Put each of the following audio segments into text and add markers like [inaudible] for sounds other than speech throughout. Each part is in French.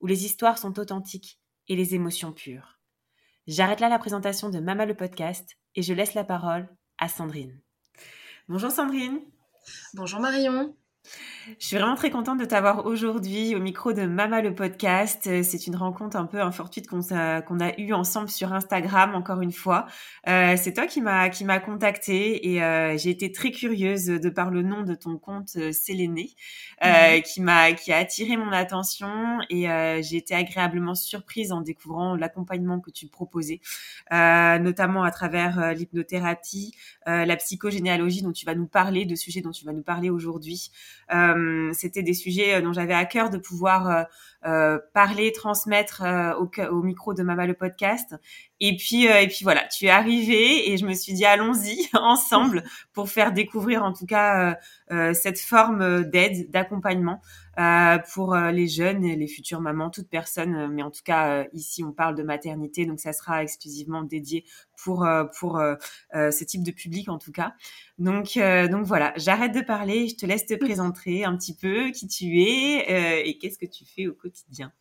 où les histoires sont authentiques et les émotions pures. J'arrête là la présentation de Mama le podcast et je laisse la parole à Sandrine. Bonjour Sandrine. Bonjour Marion. Je suis vraiment très contente de t'avoir aujourd'hui au micro de Mama le podcast. Euh, c'est une rencontre un peu infortuite qu'on a, qu'on a eue ensemble sur Instagram encore une fois. Euh, c'est toi qui m'a qui m'a contactée et euh, j'ai été très curieuse de par le nom de ton compte euh, Séléné euh, mhm. qui m'a qui a attiré mon attention et euh, j'ai été agréablement surprise en découvrant l'accompagnement que tu proposais, notamment à travers l'hypnothérapie, la psychogénéalogie dont tu vas nous parler, de sujets dont tu vas nous parler aujourd'hui. Euh, c'était des sujets euh, dont j'avais à cœur de pouvoir euh, parler, transmettre au, au, micro de Mama le podcast. Et puis, et puis voilà, tu es arrivée et je me suis dit allons-y [laughs] ensemble pour faire découvrir en tout cas cette forme d'aide, d'accompagnement pour les jeunes et les futures mamans, toute personne. Mais en tout cas, ici, on parle de maternité, donc ça sera exclusivement dédié pour pour ce type de public en tout cas. Donc donc voilà, j'arrête de parler, je te laisse te [laughs] présenter un petit peu qui tu es et qu'est-ce que tu fais au quotidien.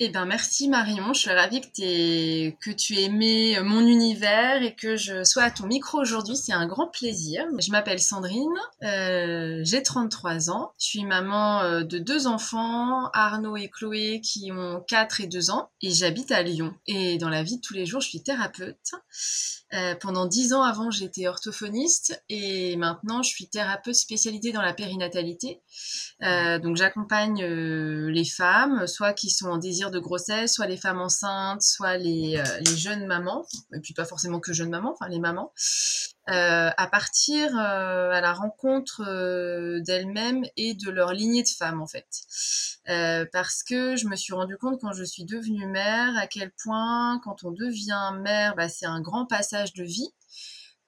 Eh ben merci Marion, je suis ravie que, tu aies aimé mon univers et que je sois à ton micro aujourd'hui, c'est un grand plaisir. Je m'appelle Sandrine, euh, j'ai 33 ans, je suis maman euh, de deux enfants, Arnaud et Chloé qui ont 4 et 2 ans et j'habite à Lyon. Et dans la vie de tous les jours, je suis thérapeute. Euh, pendant 10 ans avant, j'étais orthophoniste et maintenant je suis thérapeute spécialisée dans la périnatalité. donc j'accompagne les femmes, soit qui sont en désir de grossesse, soit les femmes enceintes, soit les, euh, les jeunes mamans, et puis pas forcément que jeunes mamans, enfin les mamans, euh, à partir euh, à la rencontre d'elles-mêmes et de leur lignée de femmes en fait. parce que je me suis rendu compte quand je suis devenue mère à quel point quand on devient mère, bah, c'est un grand passage de vie.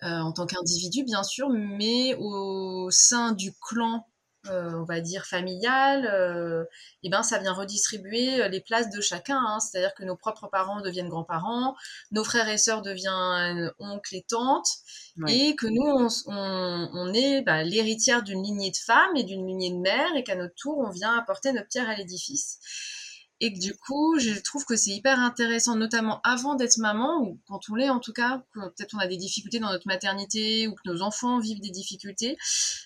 en tant qu'individu bien sûr, mais au sein du clan on va dire familiale, euh, et ben ça vient redistribuer euh, les places de chacun. Hein. C'est-à-dire que nos propres parents deviennent grands-parents, nos frères et sœurs deviennent oncles et tantes, et que nous on, est bah, l'héritière d'une lignée de femmes et d'une lignée de mères, et qu'à notre tour on vient apporter notre pierre à l'édifice et que du coup, je trouve que c'est hyper intéressant, notamment avant d'être maman, ou quand on l'est en tout cas, peut-être on a des difficultés dans notre maternité, ou que nos enfants vivent des difficultés,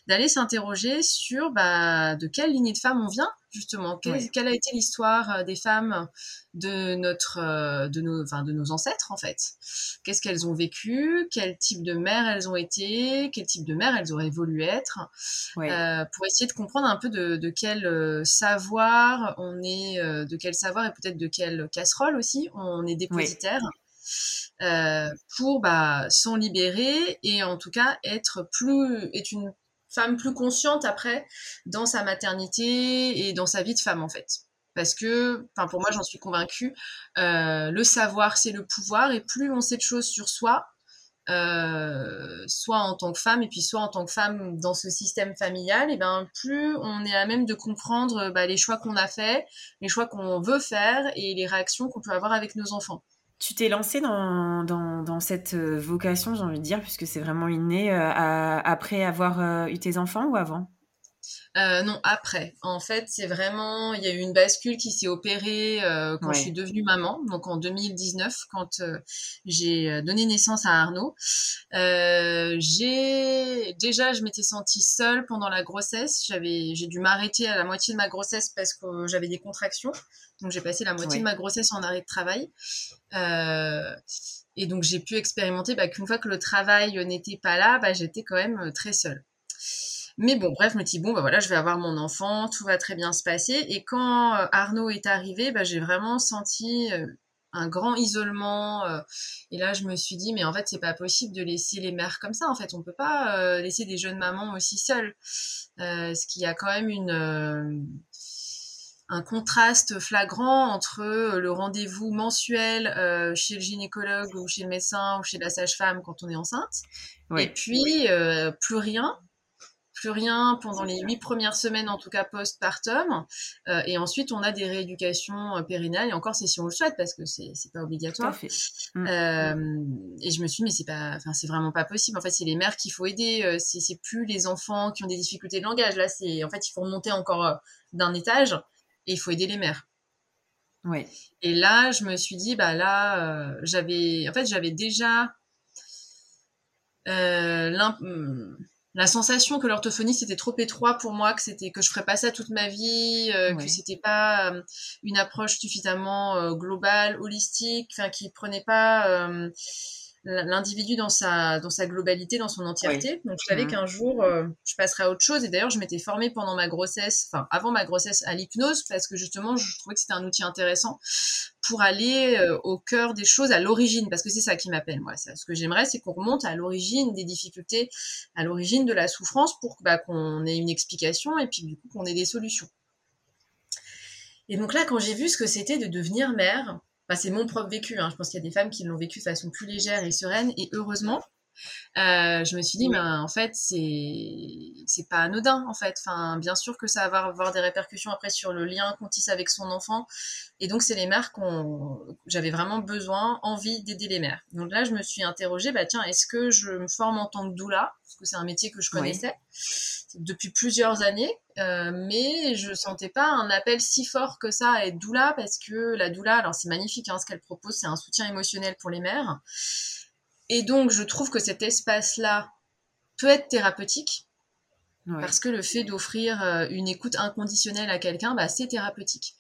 d'aller s'interroger sur bah, de quelle lignée de femmes on vient, justement quelle, a été l'histoire euh, des femmes de notre euh, de nos enfin de nos ancêtres en fait? Qu'est-ce qu'elles ont vécu? Quel type de mère elles ont été? Quel type de mère elles auraient voulu être? Euh, pour essayer de comprendre un peu de, de quel savoir on est de quel savoir et peut-être de quelle casserole aussi on est dépositaire pour bah, s'en libérer et en tout cas être plus être une femme plus consciente après dans sa maternité et dans sa vie de femme en fait. Parce que, enfin pour moi j'en suis convaincue, euh, le savoir c'est le pouvoir et plus on sait de choses sur soi, euh, soit en tant que femme et puis soit en tant que femme dans ce système familial, et ben plus on est à même de comprendre bah, les choix qu'on a fait, les choix qu'on veut faire et les réactions qu'on peut avoir avec nos enfants. Tu t'es lancée dans, dans, dans, cette euh, vocation, j'ai envie de dire, puisque c'est vraiment inné, euh, après avoir euh, eu tes enfants ou avant? Euh, non, après. En fait, c'est vraiment, il y a eu une bascule qui s'est opérée euh, quand je suis devenue maman, donc en 2019, quand euh, j'ai donné naissance à Arnaud. j'ai déjà, je m'étais sentie seule pendant la grossesse. J'avais, j'ai dû m'arrêter à la moitié de ma grossesse parce que j'avais des contractions. Donc j'ai passé la moitié de ma grossesse en arrêt de travail. et donc j'ai pu expérimenter bah, qu'une fois que le travail n'était pas là, bah, j'étais quand même très seule. Mais bon, bref, je me dis, bon, bah voilà, je vais avoir mon enfant, tout va très bien se passer. Et quand euh, Arnaud est arrivé, bah, j'ai vraiment senti euh, un grand isolement. Euh, et là, je me suis dit, mais en fait, c'est pas possible de laisser les mères comme ça. En fait, on peut pas laisser des jeunes mamans aussi seules. ce qu'il y a quand même une un contraste flagrant entre le rendez-vous mensuel chez le gynécologue ou chez le médecin ou chez la sage-femme quand on est enceinte, et puis plus rien plus rien pendant les huit premières semaines, en tout cas post-partum. Euh, et ensuite, on a des rééducations euh, périnales. Et encore, c'est si on le souhaite, parce que c'est pas obligatoire. Mm. Euh, et je me suis dit, mais c'est pas, enfin, c'est vraiment pas possible. En fait, c'est les mères qu'il faut aider. c'est plus les enfants qui ont des difficultés de langage. Là, c'est, en fait, il faut remonter encore d'un étage et il faut aider les mères. Ouais. Et là, je me suis dit, bah là, j'avais, en fait, j'avais déjà euh, la sensation que l'orthophonie c'était trop étroit pour moi, que c'était que je ferais pas ça toute ma vie, euh, que c'était pas euh, une approche suffisamment euh, globale, holistique, enfin qui prenait pas l'individu dans sa dans sa globalité, dans son entièreté. Donc je savais mmh. qu'un jour je passerais à autre chose. Et d'ailleurs je m'étais formée pendant ma grossesse, enfin avant ma grossesse à l'hypnose parce que justement je trouvais que c'était un outil intéressant pour aller euh, au cœur des choses, à l'origine, parce que c'est ça qui m'appelle, moi. Ce que j'aimerais, c'est qu'on remonte à l'origine des difficultés, à l'origine de la souffrance, pour bah, qu'on ait une explication et puis du coup qu'on ait des solutions. Et donc là, quand j'ai vu ce que c'était de devenir mère, c'est mon propre vécu, hein. je pense qu'il y a des femmes qui l'ont vécu de façon plus légère et sereine, et heureusement, euh, je me suis dit, mais en fait, c'est c'est pas anodin, en fait. Enfin, bien sûr que ça va avoir, des répercussions après sur le lien qu'on tisse avec son enfant. Et donc, c'est les mères qu'on, j'avais vraiment besoin, envie d'aider les mères. Donc là, je me suis interrogée, bah tiens, est-ce que je me forme en tant que doula? Parce que c'est un métier que je connaissais depuis plusieurs années, euh, mais je sentais pas un appel si fort que ça à être doula parce que la doula, alors c'est magnifique, hein, ce qu'elle propose, c'est un soutien émotionnel pour les mères. Et donc, je trouve que cet espace-là peut être thérapeutique. Parce que le fait d'offrir euh, une écoute inconditionnelle à quelqu'un, bah, c'est thérapeutique.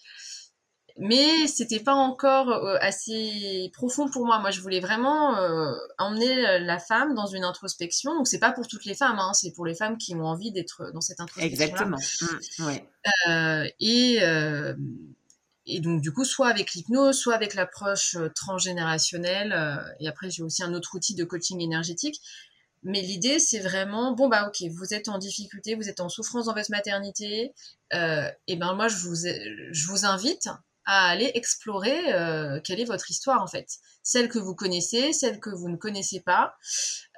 Mais c'était pas encore euh, assez profond pour moi. Moi, je voulais vraiment euh, emmener la femme dans une introspection. Donc, c'est pas pour toutes les femmes, hein, c'est pour les femmes qui ont envie d'être dans cette introspection. Exactement. Mmh, et et donc, du coup, soit avec l'hypnose, soit avec l'approche euh, transgénérationnelle. Euh, et après, j'ai aussi un autre outil de coaching énergétique. Mais l'idée, c'est vraiment, bon, bah, ok, vous êtes en difficulté, vous êtes en souffrance dans votre maternité. Euh, et ben, moi, je vous, invite à aller explorer euh, quelle est votre histoire en fait, celle que vous connaissez, celle que vous ne connaissez pas,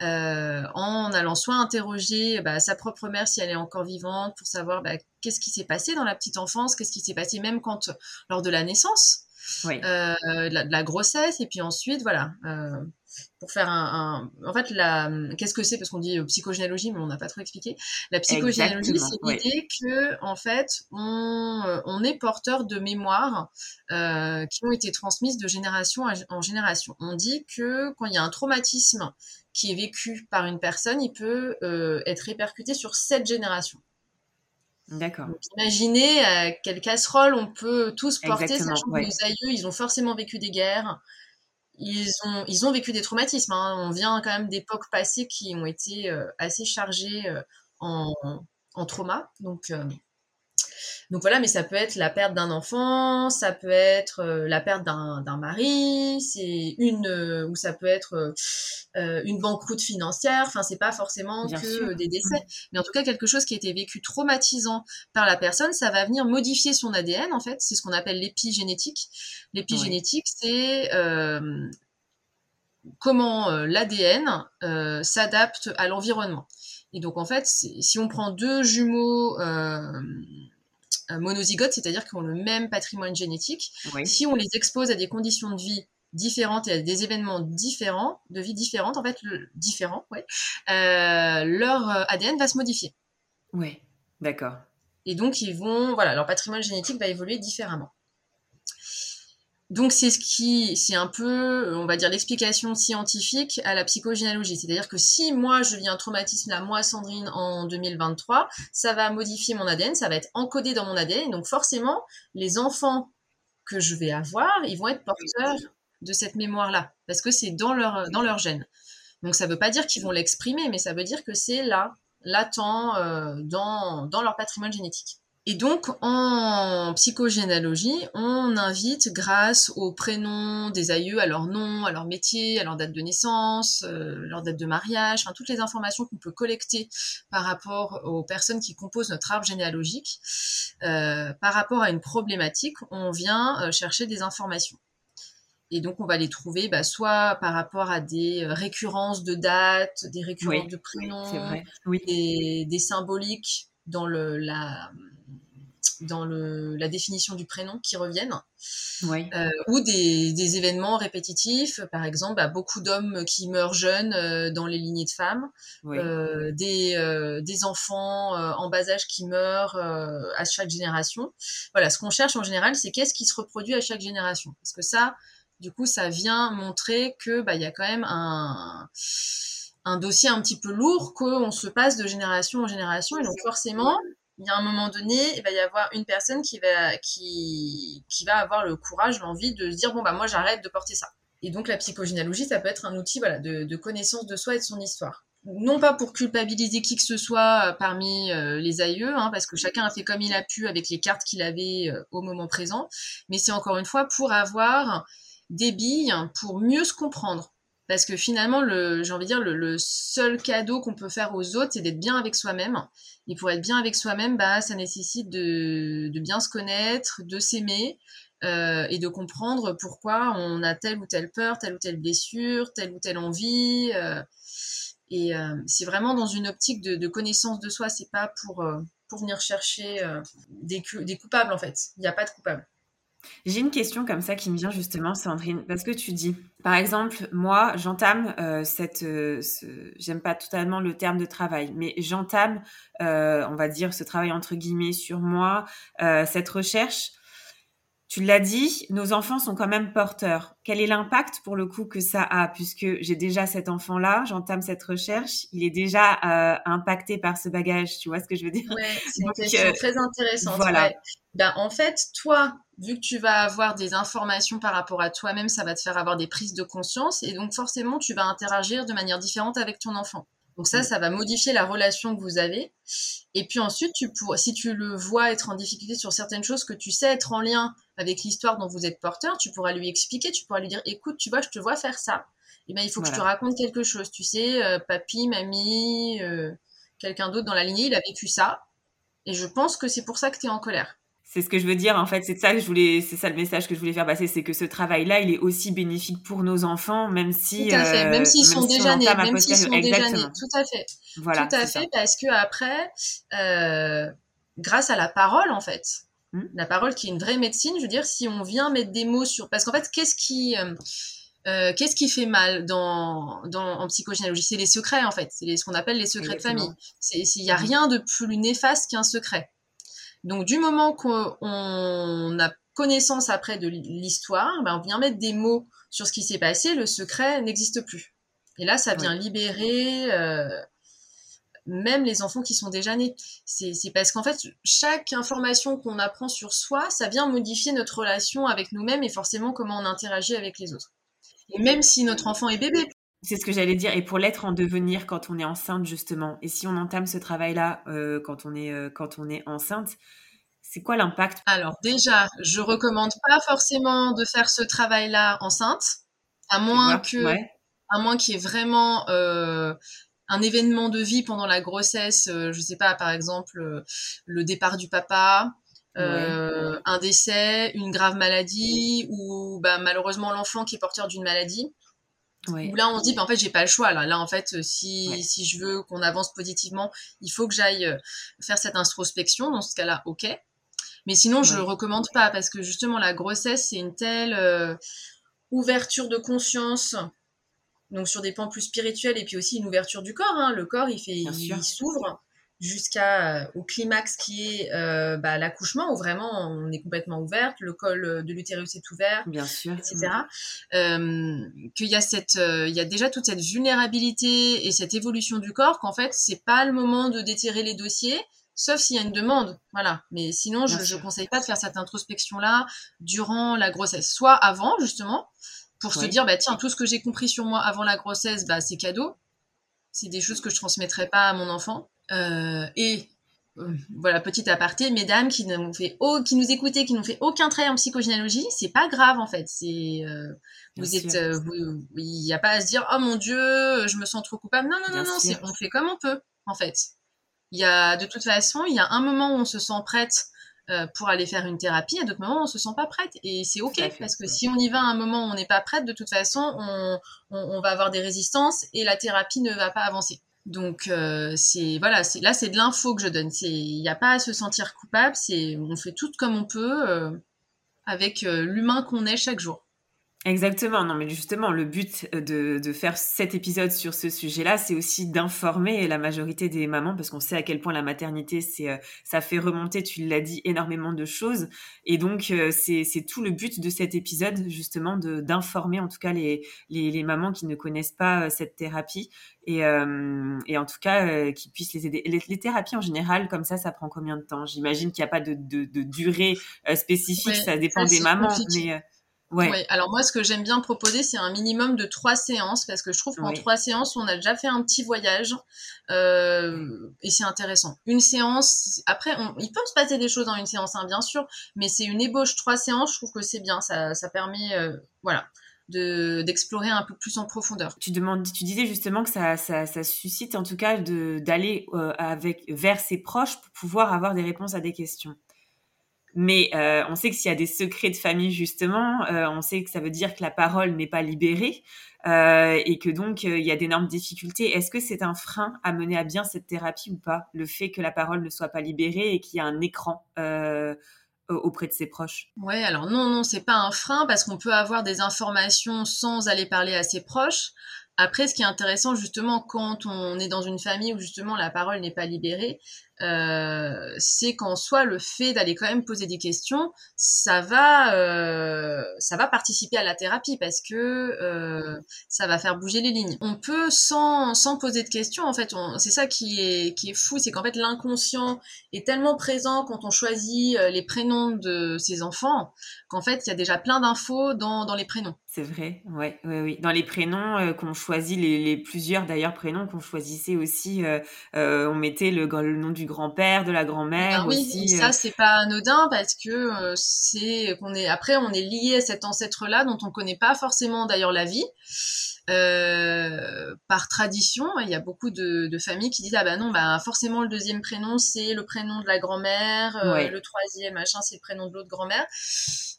en allant soit interroger bah, sa propre mère si elle est encore vivante pour savoir bah, qu'est-ce qui s'est passé dans la petite enfance, qu'est-ce qui s'est passé même quand lors de la naissance, euh, de, la, grossesse, et puis ensuite voilà pour faire un, en fait la qu'est-ce que c'est parce qu'on dit psychogénéalogie mais on n'a pas trop expliqué. La psychogénéalogie c'est l'idée que en fait on, euh, on est porteur de mémoires euh, qui ont été transmises de génération en génération. On dit que quand il y a un traumatisme qui est vécu par une personne il peut euh, être répercuté sur cette génération D'accord. Imaginez quelle casserole on peut tous porter, sachant que nos aïeux, ils ont forcément vécu des guerres, ils ont, ils ont vécu des traumatismes. Hein. On vient quand même d'époques passées qui ont été euh, assez chargées euh, en, en, trauma. Donc, euh, donc voilà, mais ça peut être la perte d'un enfant, ça peut être euh, la perte d'un mari, c'est une euh, ou ça peut être euh, une banqueroute financière. Enfin, c'est pas forcément que des décès, mmh. mais en tout cas quelque chose qui a été vécu traumatisant par la personne, ça va venir modifier son ADN en fait. C'est ce qu'on appelle l'épigénétique. L'épigénétique, c'est comment l'ADN s'adapte à l'environnement. Et donc en fait, si on prend deux jumeaux monozygotes, c'est-à-dire qu'ils ont le même patrimoine génétique. Si on les expose à des conditions de vie différentes et à des événements différents, de vie différentes, en fait, le, différents, ouais, euh, leur euh, ADN va se modifier. Ouais. D'accord. Et donc, ils vont, voilà, leur patrimoine génétique va évoluer différemment. Donc c'est ce qui, c'est un peu, on va dire, l'explication scientifique à la psychogénéalogie. C'est-à-dire que si moi je vis un traumatisme là, moi Sandrine, en 2023, ça va modifier mon ADN, ça va être encodé dans mon ADN. Donc forcément, les enfants que je vais avoir, ils vont être porteurs de cette mémoire-là, parce que c'est dans leur, dans leur gène. Donc ça ne veut pas dire qu'ils vont l'exprimer, mais ça veut dire que c'est là, latent euh, dans, dans leur patrimoine génétique. Et donc, en psychogénéalogie, on invite, grâce aux prénoms des aïeux, à leur nom, à leur métier, à leur date de naissance, euh, leur date de mariage, enfin, toutes les informations qu'on peut collecter par rapport aux personnes qui composent notre arbre généalogique, euh, par rapport à une problématique, on vient euh, chercher des informations. Et donc, on va les trouver bah, soit par rapport à des récurrences de dates, des récurrences de prénoms, Des, des symboliques dans le, la, dans le, la définition du prénom qui reviennent, euh, ou des, des, événements répétitifs, par exemple, bah, beaucoup d'hommes qui meurent jeunes euh, dans les lignées de femmes, euh, des, des, enfants en bas âge qui meurent à chaque génération. Voilà, ce qu'on cherche en général, c'est qu'est-ce qui se reproduit à chaque génération, parce que ça, du coup, ça vient montrer que bah, il y a quand même un un dossier un petit peu lourd qu'on se passe de génération en génération. Et donc forcément il y a un moment donné, il va y avoir une personne qui va, qui, qui va avoir le courage, l'envie de se dire, bon, bah, moi, j'arrête de porter ça. Et donc, la psychogénéalogie, ça peut être un outil, voilà, de, de connaissance de soi et de son histoire. Non pas pour culpabiliser qui que ce soit euh, parmi euh, les aïeux, hein, parce que chacun a fait comme il a pu avec les cartes qu'il avait euh, au moment présent, mais c'est encore une fois pour avoir des billes pour mieux se comprendre. Parce que finalement, j'ai envie de dire, le, seul cadeau qu'on peut faire aux autres, c'est d'être bien avec soi-même. Et pour être bien avec soi-même, bah, ça nécessite de, bien se connaître, de s'aimer euh, et de comprendre pourquoi on a telle ou telle peur, telle ou telle blessure, telle ou telle envie. Euh, et euh, c'est vraiment dans une optique de, connaissance de soi, c'est pas pour, pour venir chercher des, des coupables en fait. Il n'y a pas de coupables. J'ai une question comme ça qui me vient justement, Sandrine, parce que tu dis, par exemple, moi, j'entame euh, cette, euh, j'aime pas totalement le terme de travail, mais j'entame, euh, on va dire, ce travail entre guillemets sur moi, cette recherche tu l'as dit, nos enfants sont quand même porteurs. Quel est l'impact pour le coup que ça a? Puisque j'ai déjà cet enfant-là, j'entame cette recherche, il est déjà euh, impacté par ce bagage, tu vois ce que je veux dire? Ouais, c'est une question euh, très intéressante. Voilà. Ouais. Ben, en fait, toi, vu que tu vas avoir des informations par rapport à toi-même, ça va te faire avoir des prises de conscience et donc forcément, tu vas interagir de manière différente avec ton enfant. Donc ça, ça va modifier la relation que vous avez. Et puis ensuite, tu si tu le vois être en difficulté sur certaines choses que tu sais être en lien avec l'histoire dont vous êtes porteur, tu pourras lui expliquer, tu pourras lui dire, écoute, tu vois, je te vois faire ça. Eh ben, il faut voilà. que je te raconte quelque chose. Tu sais, euh, papy, mamie, euh, quelqu'un d'autre dans la lignée, il a vécu ça. Et je pense que c'est pour ça que tu es en colère c'est ce que je veux dire en fait c'est ça que je voulais c'est ça le message que je voulais faire passer c'est que ce travail là il est aussi bénéfique pour nos enfants même si tout à fait même s'ils euh, sont, déjà nés même s'ils sont déjà nés tout à fait voilà, tout à fait ça. parce que après euh, grâce à la parole en fait hmm? la parole qui est une vraie médecine je veux dire si on vient mettre des mots sur parce qu'en fait qu'est-ce qui euh, euh, qu'est-ce qui fait mal dans, dans en psychogénéalogie? C'est les secrets en fait, c'est ce qu'on appelle les secrets Exactement. de famille. Il n'y a rien de plus néfaste qu'un secret. Donc du moment qu'on a connaissance après de l'histoire, ben, on vient mettre des mots sur ce qui s'est passé, le secret n'existe plus. Et là, ça vient oui. libérer euh, même les enfants qui sont déjà nés. C'est parce qu'en fait, chaque information qu'on apprend sur soi, ça vient modifier notre relation avec nous-mêmes et forcément comment on interagit avec les autres. Et même si notre enfant est bébé, c'est ce que j'allais dire. Et pour l'être en devenir quand on est enceinte, justement, et si on entame ce travail-là euh, quand, on est, euh, quand on est enceinte, c'est quoi l'impact? Alors déjà, je recommande pas forcément de faire ce travail-là enceinte, à moins que, ouais. à moins qu'il y ait vraiment euh, un événement de vie pendant la grossesse. Euh, je sais pas, par exemple, euh, le départ du papa, euh, ouais. un décès, une grave maladie, ou bah, malheureusement l'enfant qui est porteur d'une maladie. Ouais. Où là on se dit bah, en fait j'ai pas le choix là là en fait si ouais. si je veux qu'on avance positivement il faut que j'aille faire cette introspection dans ce cas-là ok mais sinon je le recommande pas parce que justement la grossesse c'est une telle euh, ouverture de conscience donc sur des plans plus spirituels et puis aussi une ouverture du corps hein. le corps il fait Bien il, s'ouvre jusqu'à au climax qui est bah, l'accouchement où vraiment on est complètement ouverte, le col de l'utérus est ouvert, bien sûr, etc. qu'il y a cette, il y a déjà toute cette vulnérabilité et cette évolution du corps qu'en fait c'est pas le moment de déterrer les dossiers, sauf s'il y a une demande, voilà. Mais sinon, je ne conseille pas de faire cette introspection-là durant la grossesse, soit avant justement, pour se dire, bah tiens, tout ce que j'ai compris sur moi avant la grossesse, bah c'est cadeau, c'est des choses que je transmettrai pas à mon enfant. Euh, et euh, voilà, petit aparté, mesdames qui nous fait qui nous écoutez, qui n'ont fait aucun trait en psychogénéalogie, c'est pas grave en fait. C'est euh, vous êtes, il n'y a pas à se dire oh mon dieu, je me sens trop coupable. Non non non non, on fait comme on peut en fait. Il y a de toute façon, il y a un moment où on se sent prête pour aller faire une thérapie, à d'autres moments on se sent pas prête et c'est ok parce que si on y va à un moment où on n'est pas prête, de toute façon, on, on va avoir des résistances et la thérapie ne va pas avancer. Donc euh, c'est voilà, c'est là c'est de l'info que je donne. C'est il n'y a pas à se sentir coupable. C'est on fait tout comme on peut euh, avec euh, l'humain qu'on est chaque jour. Exactement, non mais justement, le but de, de faire cet épisode sur ce sujet-là, c'est aussi d'informer la majorité des mamans, parce qu'on sait à quel point la maternité, c'est euh, ça fait remonter, tu l'as dit, énormément de choses. Et donc, euh, c'est tout le but de cet épisode, justement, d'informer en tout cas les, les, les, mamans qui ne connaissent pas euh, cette thérapie, et, et en tout cas, qui puissent les aider. Les, thérapies en général, comme ça, ça prend combien de temps? J'imagine qu'il n'y a pas de, de, de durée spécifique, ça dépend des mamans, mais... Ouais. Alors moi, ce que j'aime bien proposer, c'est un minimum de trois séances parce que je trouve qu'en trois séances, on a déjà fait un petit voyage euh, et c'est intéressant. Une séance, après, il peut se passer des choses dans une séance, hein, bien sûr, mais c'est une ébauche trois séances. Je trouve que c'est bien, ça, ça permet, euh, voilà, de d'explorer un peu plus en profondeur. Tu demandes, tu disais justement que ça, ça, ça suscite en tout cas d'aller euh, avec vers ses proches pour pouvoir avoir des réponses à des questions. Mais euh, on sait que s'il y a des secrets de famille, justement, euh, on sait que ça veut dire que la parole n'est pas libérée euh, et que donc il y a d'énormes difficultés. Est-ce que c'est un frein à mener à bien cette thérapie ou pas, le fait que la parole ne soit pas libérée et qu'il y a un écran auprès de ses proches? Ouais, alors non, non, c'est pas un frein parce qu'on peut avoir des informations sans aller parler à ses proches. Après, ce qui est intéressant justement quand on est dans une famille où justement la parole n'est pas libérée, euh, c'est qu'en soi le fait d'aller quand même poser des questions, ça va, euh, ça va participer à la thérapie parce que euh, ça va faire bouger les lignes. On peut sans, sans poser de questions, en fait, c'est ça qui est qui est fou, c'est qu'en fait l'inconscient est tellement présent quand on choisit les prénoms de ses enfants qu'en fait il y a déjà plein d'infos dans, dans les prénoms. C'est vrai, ouais, ouais, oui. Dans les prénoms qu'on choisit, les, plusieurs d'ailleurs prénoms qu'on choisissait aussi, on mettait le, le nom du grand-père, de la grand-mère ben oui, aussi. Ça, euh. c'est pas anodin parce que euh, c'est qu'on est après on est lié à cet ancêtre-là dont on connaît pas forcément d'ailleurs la vie. Euh, par tradition, il y a beaucoup de, familles qui disent ah ben non, bah forcément le deuxième prénom c'est le prénom de la grand-mère, le troisième machin c'est le prénom de l'autre grand-mère.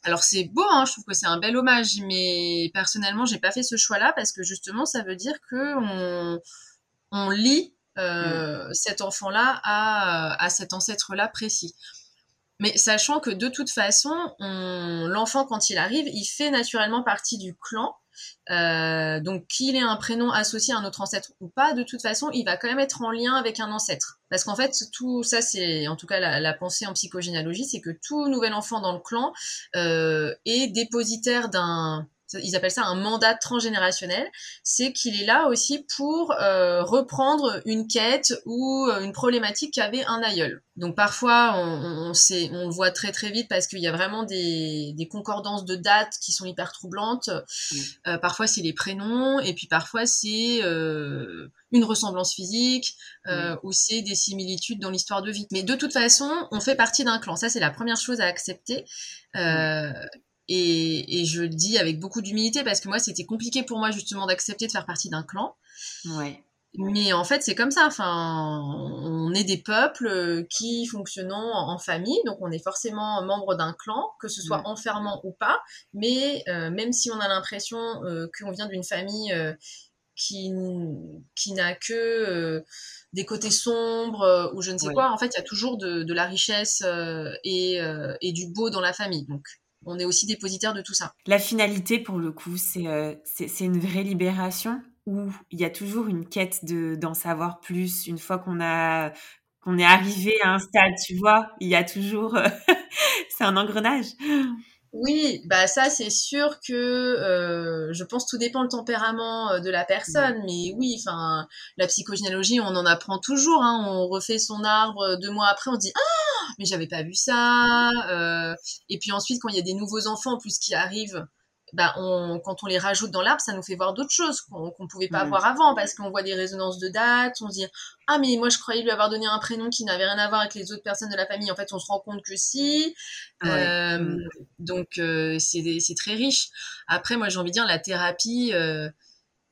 Alors c'est beau, hein, je trouve que c'est un bel hommage, mais personnellement j'ai pas fait ce choix-là parce que justement ça veut dire que on, on lit euh, mm. cet enfant-là à, cet ancêtre-là précis. Mais sachant que de toute façon, l'enfant, quand il arrive, il fait naturellement partie du clan. Euh, donc qu'il ait un prénom associé à un autre ancêtre ou pas, de toute façon, il va quand même être en lien avec un ancêtre. Parce qu'en fait, tout ça, c'est en tout cas la, pensée en psychogénéalogie, c'est que tout nouvel enfant dans le clan euh, est dépositaire d'un ils appellent ça un mandat transgénérationnel, c'est qu'il est là aussi pour euh, reprendre une quête ou euh, une problématique qu'avait un aïeul. Donc parfois, on, on, sait, on le voit très très vite parce qu'il y a vraiment des, des, concordances de dates qui sont hyper troublantes. Mmh. Euh, parfois, c'est les prénoms et puis parfois, c'est euh, une ressemblance physique euh, mmh. ou c'est des similitudes dans l'histoire de vie. Mais de toute façon, on fait partie d'un clan. Ça, c'est la première chose à accepter. Euh, mmh. Et, et, je le dis avec beaucoup d'humilité parce que moi, c'était compliqué pour moi justement d'accepter de faire partie d'un clan. Ouais. Mais en fait, c'est comme ça. Enfin, on est des peuples qui fonctionnent en famille, donc on est forcément membre d'un clan, que ce soit enfermant ou pas. Mais euh, même si on a l'impression euh, qu'on vient d'une famille euh, qui, qui n'a que euh, des côtés sombres ou je ne sais quoi, en fait, il y a toujours de, de la richesse et, et, du beau dans la famille. Donc, on est aussi dépositaire de tout ça. La finalité, pour le coup, c'est euh, une vraie libération où il y a toujours une quête d'en savoir plus une fois qu'on a qu'on est arrivé à un stade, tu vois? Il y a toujours, [laughs] c'est un engrenage. Oui, bah ça c'est sûr que euh, je pense tout dépend le tempérament euh, de la personne, mais oui, enfin la psychogénéalogie on en apprend toujours, hein, on refait son arbre euh, deux mois après, on dit ah mais j'avais pas vu ça, et puis ensuite quand il y a des nouveaux enfants en plus qui arrivent, bah, on, quand on les rajoute dans l'arbre, ça nous fait voir d'autres choses qu'on ne pouvait pas voir avant parce qu'on voit des résonances de dates, on se dit ah mais moi je croyais lui avoir donné un prénom qui n'avait rien à voir avec les autres personnes de la famille. En fait, on se rend compte que si. Euh, mm. Donc euh, c'est très riche. Après, moi j'ai envie de dire la thérapie. Euh,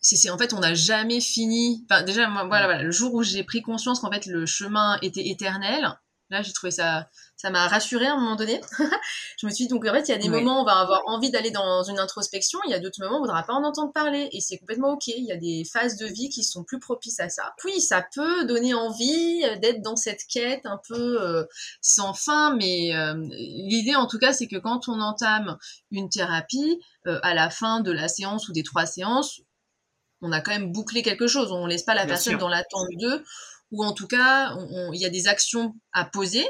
c'est en fait on n'a jamais fini. Enfin déjà moi, voilà, voilà le jour où j'ai pris conscience qu'en fait le chemin était éternel. Là, j'ai trouvé ça ça m'a rassurée à un moment donné. [laughs] je me suis dit, donc en fait, il y a des moments où on va avoir envie d'aller dans une introspection, il y a d'autres moments où on ne voudra pas en entendre parler, et c'est complètement ok. Il y a des phases de vie qui sont plus propices à ça. Puis, ça peut donner envie d'être dans cette quête un peu euh, sans fin, mais euh, l'idée en tout cas, c'est que quand on entame une thérapie, euh, à la fin de la séance ou des trois séances, on a quand même bouclé quelque chose. On laisse pas la personne dans l'attente d'eux, ou en tout cas, il y a des actions à poser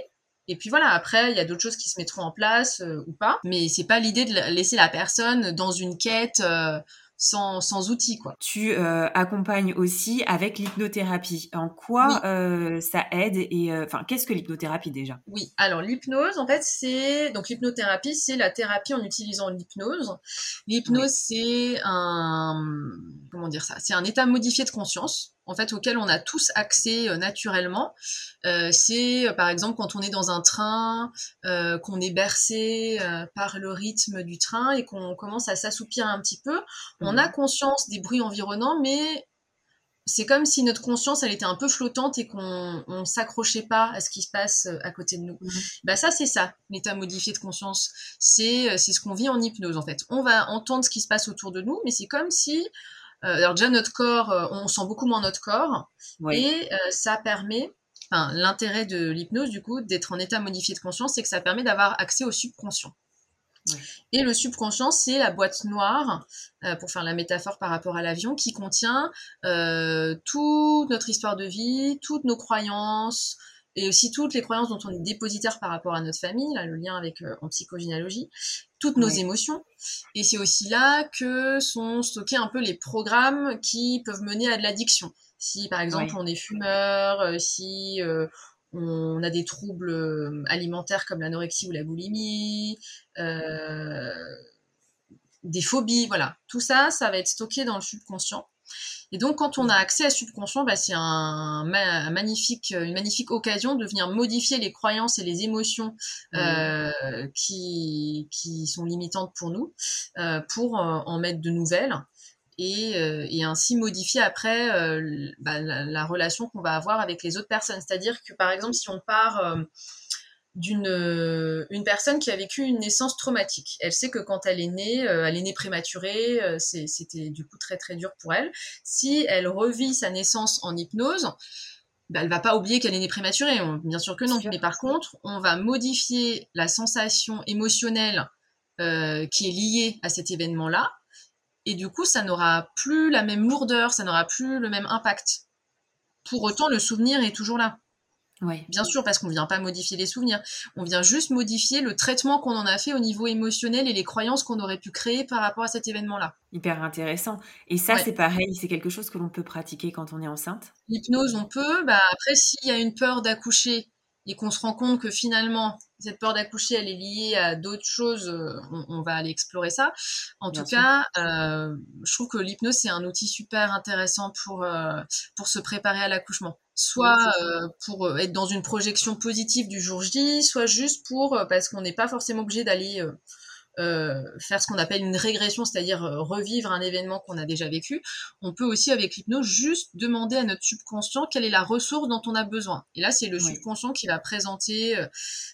et puis voilà, après, il y a d'autres choses qui se mettront en place euh, ou pas. Mais c'est pas l'idée de laisser la personne dans une quête euh, sans, sans outils, quoi. Tu euh, accompagnes aussi avec l'hypnothérapie. En quoi ça aide et enfin qu'est-ce que l'hypnothérapie déjà? Oui, alors l'hypnose, en fait, c'est donc l'hypnothérapie, c'est la thérapie en utilisant l'hypnose. L'hypnose, c'est un comment dire ça? C'est un état modifié de conscience en fait auquel on a tous accès euh, naturellement. Euh, c'est euh, par exemple quand on est dans un train, qu'on est bercé par le rythme du train et qu'on commence à s'assoupir un petit peu. On a mhm. conscience des bruits environnants, mais c'est comme si notre conscience elle était un peu flottante et qu'on on s'accrochait pas à ce qui se passe à côté de nous. Mhm. Bah ça c'est ça, l'état modifié de conscience. C'est c'est ce qu'on vit en hypnose en fait. On va entendre ce qui se passe autour de nous, mais c'est comme si alors déjà notre corps, euh, on sent beaucoup moins notre corps. Et euh, ça permet, enfin l'intérêt de l'hypnose du coup d'être en état modifié de conscience, c'est que ça permet d'avoir accès au subconscient. Et le subconscient, c'est la boîte noire, pour faire la métaphore par rapport à l'avion, qui contient toute notre histoire de vie, toutes nos croyances, et aussi toutes les croyances dont on est dépositaire par rapport à notre famille, là, le lien avec en psychogénéalogie, toutes nos émotions. Et c'est aussi là que sont stockés un peu les programmes qui peuvent mener à de l'addiction. Si par exemple on est fumeur, euh, si euh, on a des troubles euh, alimentaires comme l'anorexie ou la boulimie, des phobies, voilà. Tout ça, ça va être stocké dans le subconscient. Et donc, quand on a accès à subconscient, bah, c'est un, magnifique, une magnifique occasion de venir modifier les croyances et les émotions euh, qui, qui sont limitantes pour nous, euh, pour euh, en mettre de nouvelles. Et, et ainsi modifier après bah, la, la, relation qu'on va avoir avec les autres personnes. C'est-à-dire que par exemple, si on part d'une euh, une personne qui a vécu une naissance traumatique. Elle sait que quand elle est née, euh, elle est née prématurée, euh, c'était du coup très très dur pour elle. Si elle revit sa naissance en hypnose, bah, elle va pas oublier qu'elle est née prématurée, bien sûr que non. Mais par contre, on va modifier la sensation émotionnelle qui est liée à cet événement-là, et du coup, ça n'aura plus la même lourdeur, ça n'aura plus le même impact. Pour autant, le souvenir est toujours là. Bien sûr, parce qu'on vient pas modifier les souvenirs, on vient juste modifier le traitement qu'on en a fait au niveau émotionnel et les croyances qu'on aurait pu créer par rapport à cet événement-là. Hyper intéressant. Et ça, c'est pareil, c'est quelque chose que l'on peut pratiquer quand on est enceinte? L'hypnose, on peut. Bah, après, s'il y a une peur d'accoucher et qu'on se rend compte que finalement, cette peur d'accoucher, elle est liée à d'autres choses, euh, on, va aller explorer ça. En tout cas, euh, je trouve que l'hypnose, c'est un outil super intéressant pour, euh, pour se préparer à l'accouchement. Soit euh, pour être dans une projection positive du jour J, soit juste pour parce qu'on n'est pas forcément obligé d'aller euh, faire ce qu'on appelle une régression, c'est-à-dire euh, revivre un événement qu'on a déjà vécu, on peut aussi avec l'hypnose juste demander à notre subconscient quelle est la ressource dont on a besoin. Et là, c'est le subconscient qui va présenter euh,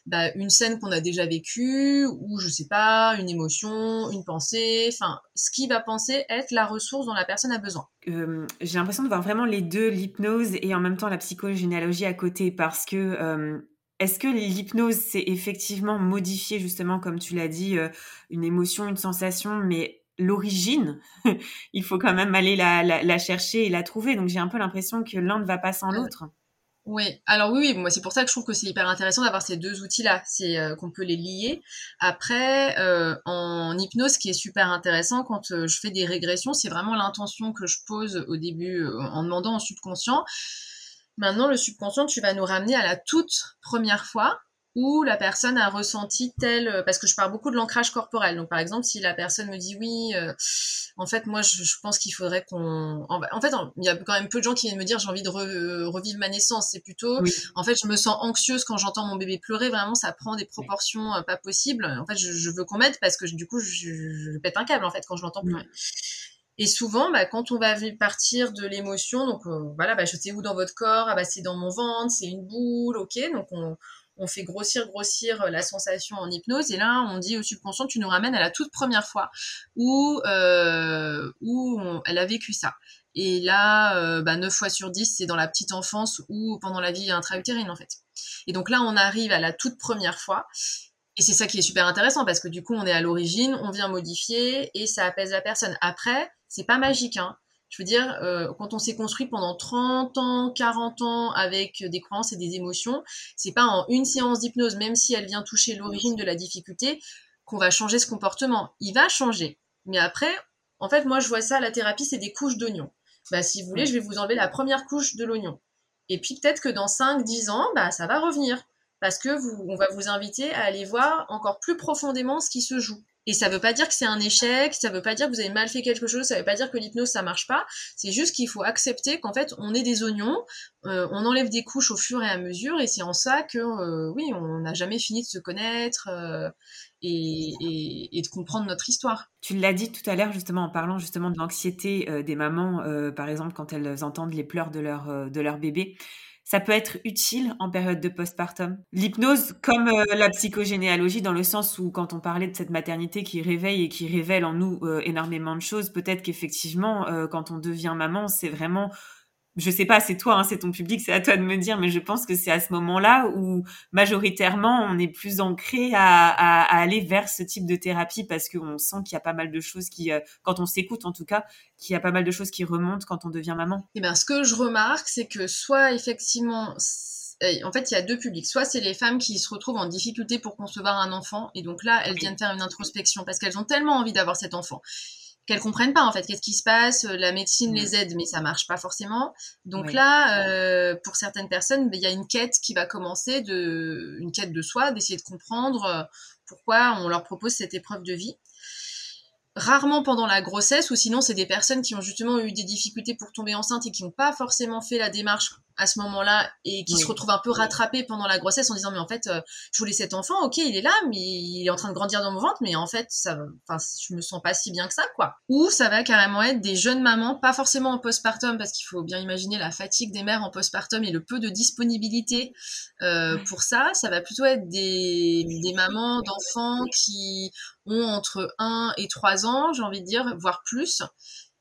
bah, une scène qu'on a déjà vécue, ou je sais pas, une émotion, une pensée, enfin, ce qui va penser être la ressource dont la personne a besoin. J'ai l'impression de voir vraiment les deux, l'hypnose et en même temps la psychogénéalogie à côté, parce que est-ce que l'hypnose, c'est effectivement modifier, justement, comme tu l'as dit, euh, une émotion, une sensation, mais l'origine, [laughs] il faut quand même aller la, chercher et la trouver. Donc j'ai un peu l'impression que l'un ne va pas sans l'autre. Oui, alors oui, moi c'est pour ça que je trouve que c'est hyper intéressant d'avoir ces deux outils-là, c'est euh, qu'on peut les lier. Après, euh, en hypnose, ce qui est super intéressant quand euh, je fais des régressions, c'est vraiment l'intention que je pose au début en demandant au subconscient. Maintenant, le subconscient, tu vas nous ramener à la toute première fois où la personne a ressenti tel euh, parce que je parle beaucoup de l'ancrage corporel. Donc par exemple si la personne me dit oui euh, en fait moi je, pense qu'il faudrait qu'on en, fait il y a quand même peu de gens qui viennent me dire j'ai envie de revivre ma naissance. C'est plutôt en fait je me sens anxieuse quand j'entends mon bébé pleurer. Vraiment ça prend des proportions euh, pas possibles. En fait je, veux qu'on m'aide parce que du coup je, pète un câble en fait quand je l'entends pleurer Et souvent, bah, quand on va partir de l'émotion, donc voilà, bah, je sais où dans votre corps, ah, bah, c'est dans mon ventre, c'est une boule, ok, donc on, on fait grossir, grossir euh, la sensation en hypnose. Et là, on dit au subconscient, tu nous ramènes à la toute première fois où, euh, où elle a vécu ça. Et là, euh, bah, 9 fois sur 10, c'est dans la petite enfance ou pendant la vie intra-utérine, en fait. Et donc là, on arrive à la toute première fois. Et c'est ça qui est super intéressant parce que du coup, on est à l'origine, on vient modifier et ça apaise la personne. Après, c'est pas magique, hein. Je veux dire, euh, quand on s'est construit pendant 30 ans, 40 ans avec des croyances et des émotions, c'est pas en une séance d'hypnose, même si elle vient toucher l'origine de la difficulté, qu'on va changer ce comportement. Il va changer. Mais après, en fait, moi, je vois ça, la thérapie, c'est des couches d'oignon. Bah, si vous voulez, je vais vous enlever la première couche de l'oignon. Et puis peut-être que dans 5, 10 ans, bah, ça va revenir. Parce que vous, on va vous inviter à aller voir encore plus profondément ce qui se joue. Et ça veut pas dire que c'est un échec, ça veut pas dire que vous avez mal fait quelque chose, ça veut pas dire que l'hypnose ça marche pas. C'est juste qu'il faut accepter qu'en fait on est des oignons, euh, on enlève des couches au fur et à mesure, et c'est en ça que euh, oui, on n'a jamais fini de se connaître euh, et, de comprendre notre histoire. Tu l'as dit tout à l'heure justement en parlant justement de l'anxiété des mamans, par exemple quand elles entendent les pleurs de leur de leur bébé ça peut être utile en période de postpartum. L'hypnose, comme euh, la psychogénéalogie, dans le sens où quand on parlait de cette maternité qui réveille et qui révèle en nous euh, énormément de choses, peut-être qu'effectivement, euh, quand on devient maman, c'est vraiment je sais pas, c'est toi, hein, c'est ton public, c'est à toi de me dire, mais je pense que c'est à ce moment-là où majoritairement on est plus ancré à, aller vers ce type de thérapie parce qu'on sent qu'il y a pas mal de choses qui, euh, quand on s'écoute en tout cas, qu'il y a pas mal de choses qui remontent quand on devient maman. Et eh bien, ce que je remarque, c'est que soit effectivement en fait, il y a deux publics. Soit c'est les femmes qui se retrouvent en difficulté pour concevoir un enfant, et donc là, elles viennent faire une introspection parce qu'elles ont tellement envie d'avoir cet enfant qu'elles comprennent pas en fait. Qu'est-ce qui se passe? La médecine les aide mais ça marche pas forcément. Donc là euh, pour certaines personnes il y a une quête qui va commencer de une quête de soi d'essayer de comprendre euh, pourquoi on leur propose cette épreuve de vie. Rarement pendant la grossesse ou sinon c'est des personnes qui ont justement eu des difficultés pour tomber enceinte et qui n'ont pas forcément fait la démarche à ce moment-là et qui se retrouve un peu rattrapé pendant la grossesse en disant mais en fait euh, je voulais cet enfant ok il est là mais il est en train de grandir dans mon ventre mais en fait ça enfin je me sens pas si bien que ça quoi. Ou ça va carrément être des jeunes mamans pas forcément en postpartum parce qu'il faut bien imaginer la fatigue des mères en postpartum et le peu de disponibilité euh, pour ça. Ça va plutôt être des, des mamans d'enfants qui ont entre 1 et 3 ans j'ai envie de dire voire plus.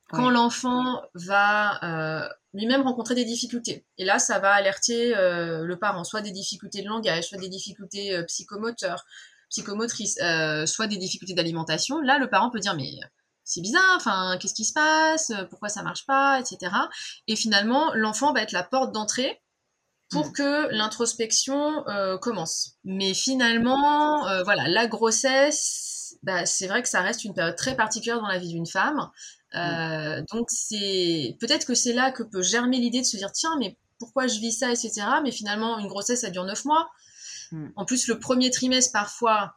Quand l'enfant va euh, lui-même rencontrer des difficultés. Et là, ça va alerter euh, le parent, soit des difficultés de langage, soit des difficultés euh, psychomoteurs, psychomotrices, soit des difficultés d'alimentation. Là, le parent peut dire mais c'est bizarre, enfin qu'est-ce qui se passe, pourquoi ça marche pas, etc. Et finalement, l'enfant va être la porte d'entrée pour mm. que l'introspection commence. Mais finalement, voilà, la grossesse, bah, c'est vrai que ça reste une période très particulière dans la vie d'une femme. Euh, donc c'est peut-être que c'est là que peut germer l'idée de se dire tiens mais pourquoi je vis ça etc. Mais finalement une grossesse ça dure neuf mois. Mm. En plus le premier trimestre parfois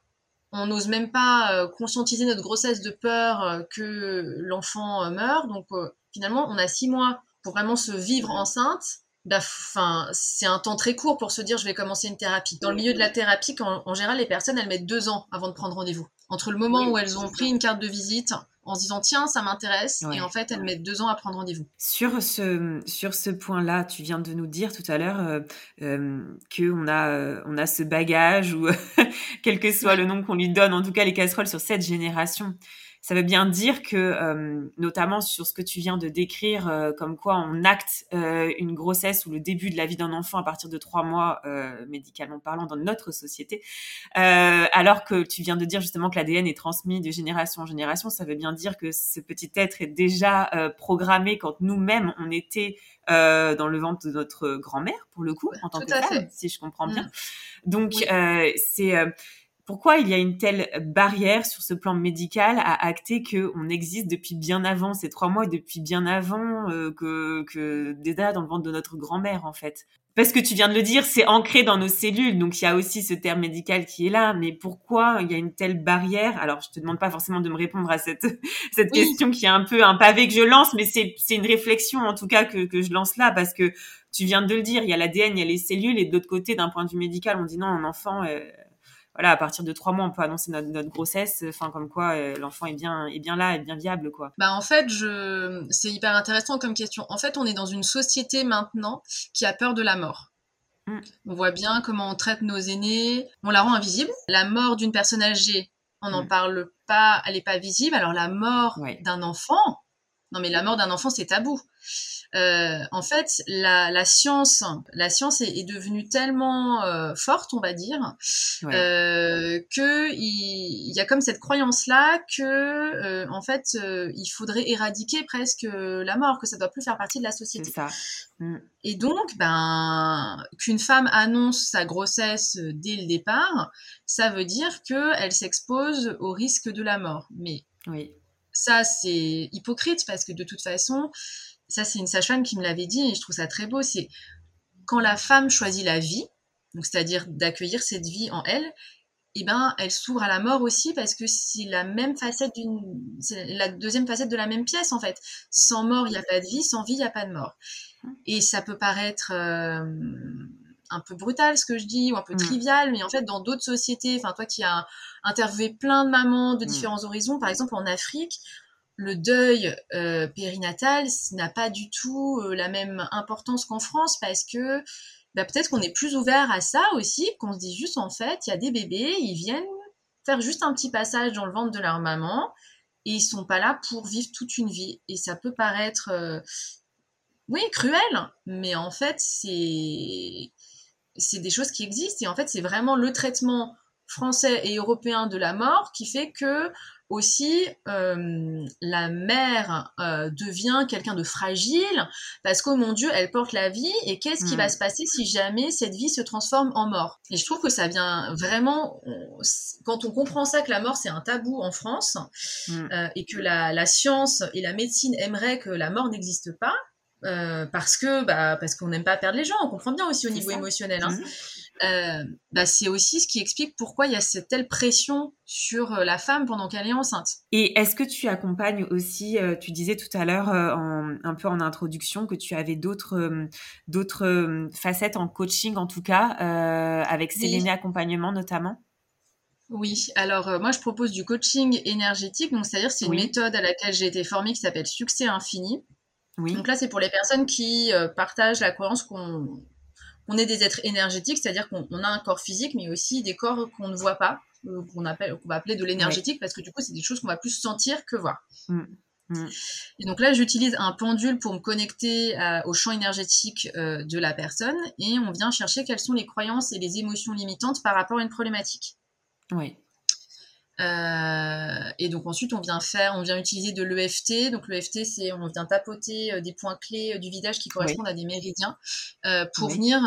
on n'ose même pas euh, conscientiser notre grossesse de peur euh, que l'enfant meure. Donc finalement on a six mois pour vraiment se vivre enceinte. Bah, enfin, c'est un temps très court pour se dire je vais commencer une thérapie. Dans le milieu de la thérapie, en général, les personnes elles mettent deux ans avant de prendre rendez-vous. Entre le moment où elles ont pris une carte de visite en se disant tiens ça m'intéresse et en fait elles mettent deux ans à prendre rendez-vous. Sur ce sur ce point-là, tu viens de nous dire tout à l'heure euh, euh que on a euh, on a ce bagage ou [laughs] quel que soit le nom qu'on lui donne, en tout cas les casseroles sur cette génération. Ça veut bien dire que, euh, notamment sur ce que tu viens de décrire, euh, comme quoi on acte euh, une grossesse ou le début de la vie d'un enfant à partir de trois mois, médicalement parlant, dans notre société, alors que tu viens de dire justement que l'ADN est transmis de génération en génération, ça veut bien dire que ce petit être est déjà programmé quand nous-mêmes on était dans le ventre de notre grand-mère, pour le coup, en tant que femme, si je comprends bien. Mmh. Donc, c'est pourquoi il y a une telle barrière sur ce plan médical à acter qu'on existe depuis bien avant ces trois mois et depuis bien avant euh, que, que déjà dans le ventre de notre grand-mère en fait? Parce que tu viens de le dire, c'est ancré dans nos cellules, donc il y a aussi ce terme médical qui est là. Mais pourquoi il y a une telle barrière? Alors, je te demande pas forcément de me répondre à cette [laughs] cette question qui est un peu un pavé que je lance, mais c'est c'est une réflexion en tout cas que que je lance là parce que tu viens de le dire, il y a l'ADN, il y a les cellules, et de l'autre côté, d'un point de vue médical, on dit non, un enfant, euh, voilà, à partir de trois mois, on peut annoncer notre, grossesse, enfin comme quoi euh, l'enfant est bien, est bien là, est bien viable, quoi. Bah en fait, je, c'est hyper intéressant comme question. En fait, on est dans une société maintenant qui a peur de la mort. Mm. On voit bien comment on traite nos aînés, on la rend invisible. La mort d'une personne âgée, on n'en mm. parle pas, elle n'est pas visible. Alors la mort d'un enfant, non mais la mort d'un enfant c'est tabou. Euh, en fait, la, la, science, la science est, est devenue tellement euh, forte, on va dire, euh, que il, y a comme cette croyance-là que, euh, en fait, il faudrait éradiquer presque la mort, que ça doit plus faire partie de la société. Ça. Mm. Et donc, ben, qu'une femme annonce sa grossesse dès le départ, ça veut dire qu'elle s'expose au risque de la mort. Mais oui. Ça, c'est hypocrite parce que de toute façon, ça c'est une sage-femme qui me l'avait dit et je trouve ça très beau, c'est quand la femme choisit la vie, donc c'est-à-dire d'accueillir cette vie en elle, eh ben elle s'ouvre à la mort aussi parce que c'est la même facette d'une c'est la deuxième facette de la même pièce en fait. Sans mort, il n'y a pas de vie, sans vie, il n'y a pas de mort. Et ça peut paraître euh, un peu brutal ce que je dis ou un peu mm. trivial, mais en fait dans d'autres sociétés, enfin toi qui as interviewé plein de mamans de mm. différents horizons, par exemple en Afrique, le deuil euh, périnatal n'a pas du tout euh, la même importance qu'en France parce que bah, peut-être qu'on est plus ouvert à ça aussi, qu'on se dit juste en fait, il y a des bébés, ils viennent faire juste un petit passage dans le ventre de leur maman et ils sont pas là pour vivre toute une vie. Et ça peut paraître, euh, oui, cruel, mais en fait, c'est c'est des choses qui existent et en fait, c'est vraiment le traitement français et européen de la mort qui fait que aussi euh, la mère euh, devient quelqu'un de fragile parce que mon Dieu, elle porte la vie et qu'est-ce qui va hmm. se passer si jamais cette vie se transforme en mort? Et je trouve que ça vient vraiment quand on comprend ça que la mort c'est un tabou en France hmm. euh, et que la, la, science et la médecine aimeraient que la mort n'existe pas. Parce que bah, parce qu'on n'aime pas perdre les gens, on comprend bien aussi au niveau émotionnel. Hein. Hmm. Euh, bah, c'est aussi ce qui explique pourquoi il y a cette telle pression sur euh, la femme pendant qu'elle est enceinte. Et est-ce que tu accompagnes aussi, euh, tu disais tout à l'heure un peu en introduction que tu avais d'autres d'autres facettes en coaching en tout cas, avec Séléné Accompagnement notamment? Oui, alors moi je propose du coaching énergétique, donc c'est-à-dire c'est une méthode à laquelle j'ai été formée qui s'appelle Succès Infini. Oui. Donc là c'est pour les personnes qui partagent la croyance qu'on on est des êtres énergétiques, c'est-à-dire qu'on a un corps physique, mais aussi des corps qu'on ne voit pas, euh, qu'on appelle, qu'on va appeler de l'énergétique, parce que du coup, c'est des choses qu'on va plus sentir que voir. Mm. Mm. Et donc là, j'utilise un pendule pour me connecter au champ énergétique euh, de la personne, et on vient chercher quelles sont les croyances et les émotions limitantes par rapport à une problématique. Oui. Euh, et donc ensuite, on vient faire, on vient utiliser de l'EFT. Donc l'EFT, c'est on vient tapoter euh, des points clés euh, du visage qui correspondent à des méridiens pour venir.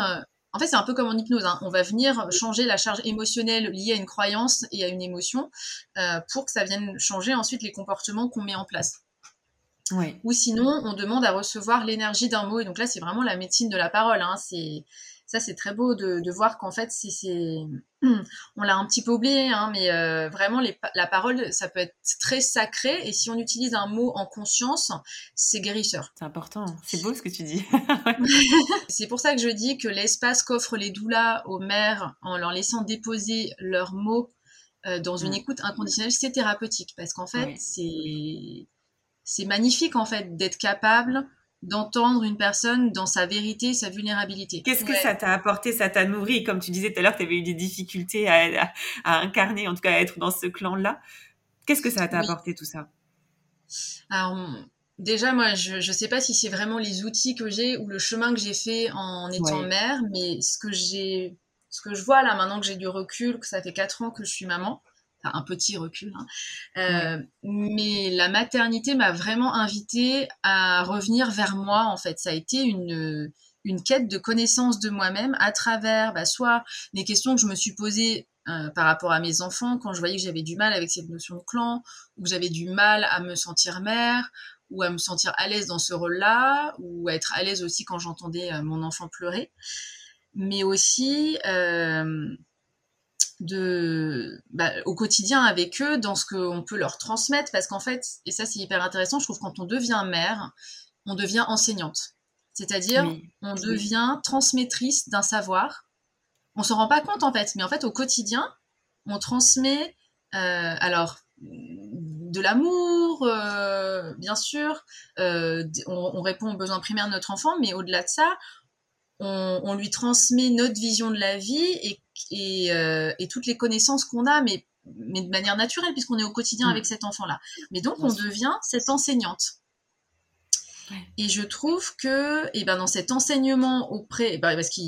en fait, c'est un peu comme en hypnose. Hein. On va venir changer la charge émotionnelle liée à une croyance et à une émotion pour que ça vienne changer ensuite les comportements qu'on met en place. Ou sinon, on demande à recevoir l'énergie d'un mot. Et donc là, c'est vraiment la médecine de la parole. Hein. C'est ça c'est très beau de, voir qu'en fait c'est [clears throat] on l'a un petit peu oublié hein, mais euh, vraiment la parole ça peut être très sacré. Et si on utilise un mot en conscience c'est guérisseur. C'est important c'est beau ce que tu dis. [laughs] [laughs] C'est pour ça que je dis que l'espace qu'offrent les doulas aux mères en leur laissant déposer leurs mots euh, dans une mm. écoute inconditionnelle c'est thérapeutique. Parce qu'en fait c'est c'est magnifique en fait d'être capable d'entendre une personne dans sa vérité, sa vulnérabilité. Qu'est-ce que ça t'a apporté, ça t'a nourri? Comme tu disais tout à l'heure, tu avais eu des difficultés à, incarner, en tout cas à être dans ce clan-là. Qu'est-ce que ça t'a apporté tout ça? Alors, déjà, moi, je ne sais pas si c'est vraiment les outils que j'ai ou le chemin que j'ai fait en étant mère, mais ce que j'ai, ce que je vois là maintenant que j'ai du recul, que ça fait quatre ans que je suis maman, un petit recul, hein, euh, mais la maternité m'a vraiment invitée à revenir vers moi. En fait, ça a été une une quête de connaissance de moi-même à travers bah, soit des questions que je me suis posées euh, par rapport à mes enfants quand je voyais que j'avais du mal avec cette notion de clan, ou que j'avais du mal à me sentir mère, ou à me sentir à l'aise dans ce rôle-là, ou à être à l'aise aussi quand j'entendais euh, mon enfant pleurer, mais aussi de bah, au quotidien avec eux dans ce qu'on peut leur transmettre, parce qu'en fait, et ça c'est hyper intéressant, je trouve quand on devient mère, on devient enseignante. C'est-à-dire, on devient transmettrice d'un savoir. On s'en rend pas compte en fait, mais en fait, au quotidien, on transmet, euh, alors, de l'amour, euh, bien sûr, euh, on, répond aux besoins primaires de notre enfant, mais au-delà de ça, on, lui transmet notre vision de la vie et, toutes les connaissances qu'on a, mais, de manière naturelle, puisqu'on est au quotidien mm. avec cet enfant-là. Mais donc, on devient cette enseignante. Et je trouve que et eh ben, dans cet enseignement auprès, ben, parce que